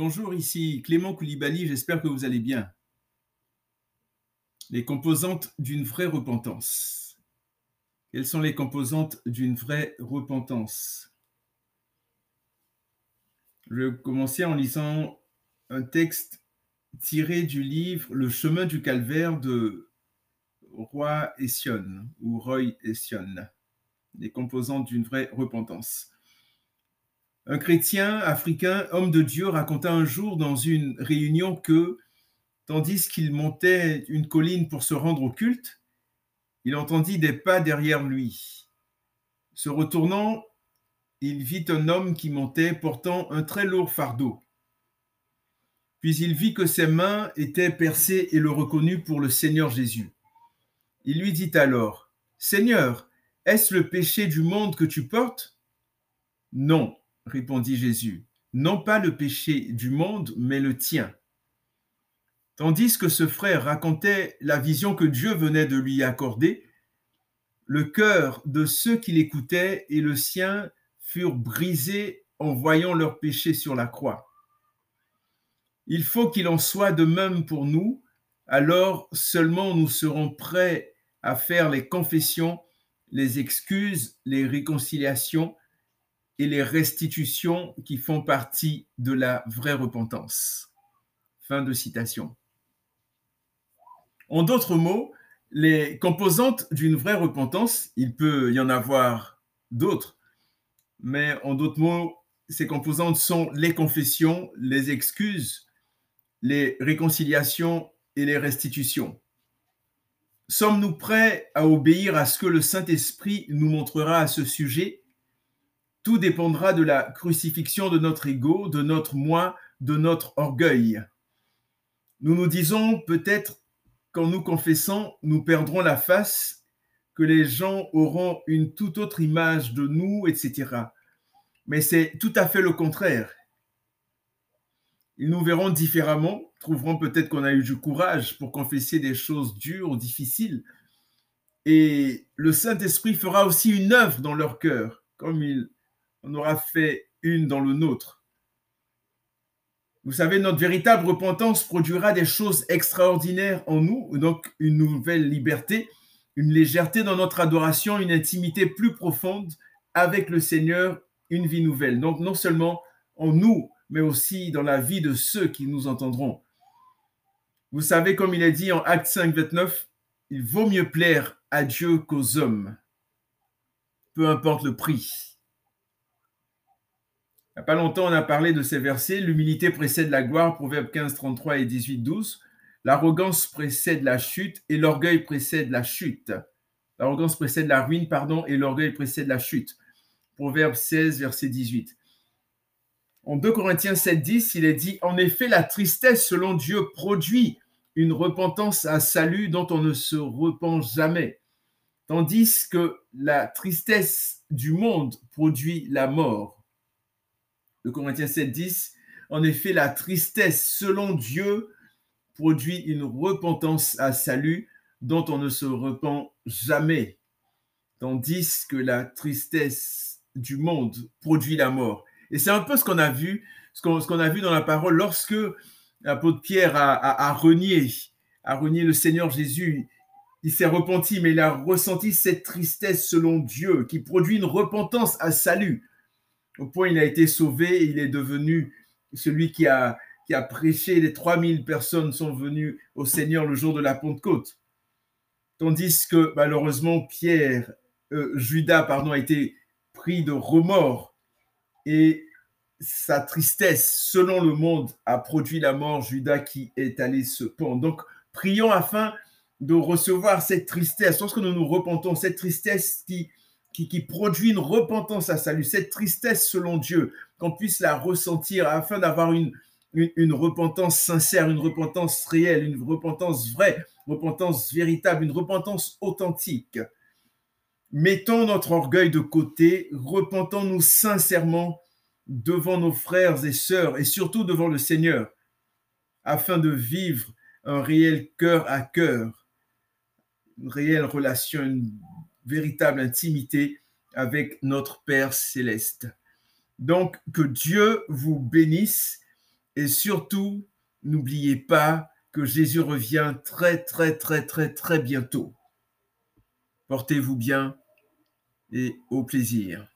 Bonjour, ici Clément Koulibaly, j'espère que vous allez bien. Les composantes d'une vraie repentance. Quelles sont les composantes d'une vraie repentance? Je vais commencer en lisant un texte tiré du livre Le chemin du calvaire de Roy Ession ou Roy Ession. Les composantes d'une vraie repentance. Un chrétien africain, homme de Dieu, raconta un jour dans une réunion que, tandis qu'il montait une colline pour se rendre au culte, il entendit des pas derrière lui. Se retournant, il vit un homme qui montait portant un très lourd fardeau. Puis il vit que ses mains étaient percées et le reconnut pour le Seigneur Jésus. Il lui dit alors, Seigneur, est-ce le péché du monde que tu portes Non, répondit Jésus, non pas le péché du monde, mais le tien. Tandis que ce frère racontait la vision que Dieu venait de lui accorder, le cœur de ceux qui l'écoutaient et le sien furent brisés en voyant leur péché sur la croix. Il faut qu'il en soit de même pour nous, alors seulement nous serons prêts à faire les confessions, les excuses, les réconciliations et les restitutions qui font partie de la vraie repentance. Fin de citation. En d'autres mots, les composantes d'une vraie repentance, il peut y en avoir d'autres, mais en d'autres mots, ces composantes sont les confessions, les excuses, les réconciliations et les restitutions. Sommes-nous prêts à obéir à ce que le Saint-Esprit nous montrera à ce sujet? Tout dépendra de la crucifixion de notre ego, de notre moi, de notre orgueil. Nous nous disons peut-être qu'en nous confessant, nous perdrons la face, que les gens auront une toute autre image de nous, etc. Mais c'est tout à fait le contraire. Ils nous verront différemment, trouveront peut-être qu'on a eu du courage pour confesser des choses dures, ou difficiles, et le Saint-Esprit fera aussi une œuvre dans leur cœur, comme il on aura fait une dans le nôtre. Vous savez, notre véritable repentance produira des choses extraordinaires en nous, donc une nouvelle liberté, une légèreté dans notre adoration, une intimité plus profonde avec le Seigneur, une vie nouvelle. Donc non seulement en nous, mais aussi dans la vie de ceux qui nous entendront. Vous savez, comme il est dit en Acte 5, 29, il vaut mieux plaire à Dieu qu'aux hommes, peu importe le prix. Il n'y a pas longtemps, on a parlé de ces versets. L'humilité précède la gloire, Proverbe 15, 33 et 18, 12. L'arrogance précède la chute et l'orgueil précède la chute. L'arrogance précède la ruine, pardon, et l'orgueil précède la chute. Proverbe 16, verset 18. En 2 Corinthiens 7, 10, il est dit En effet, la tristesse, selon Dieu, produit une repentance à salut dont on ne se repent jamais, tandis que la tristesse du monde produit la mort Corinthiens 7, 10. En effet, la tristesse selon Dieu produit une repentance à salut dont on ne se repent jamais, tandis que la tristesse du monde produit la mort. Et c'est un peu ce qu'on a vu, ce qu'on a vu dans la parole lorsque l'apôtre Pierre a, renié, a renié le Seigneur Jésus. Il s'est repenti, mais il a ressenti cette tristesse selon Dieu qui produit une repentance à salut au point il a été sauvé, il est devenu celui qui a, prêché, les 3000 personnes sont venues au Seigneur le jour de la Pentecôte. Tandis que malheureusement Pierre, euh, Judas, pardon, a été pris de remords et sa tristesse, selon le monde, a produit la mort, Judas qui est allé se pendre. Donc, prions afin de recevoir cette tristesse. Lorsque nous nous repentons, cette tristesse qui, qui, produit une repentance à salut, cette tristesse selon Dieu, qu'on puisse la ressentir afin d'avoir une, une, repentance sincère, une repentance réelle, une repentance vraie, repentance véritable, une repentance authentique. Mettons notre orgueil de côté, repentons-nous sincèrement devant nos frères et sœurs et surtout devant le Seigneur, afin de vivre un réel cœur à cœur, une réelle relation, une véritable intimité avec notre Père céleste. Donc, que Dieu vous bénisse Et surtout, n'oubliez pas que Jésus revient très, très, très, très, très bientôt. Portez-vous bien et au plaisir.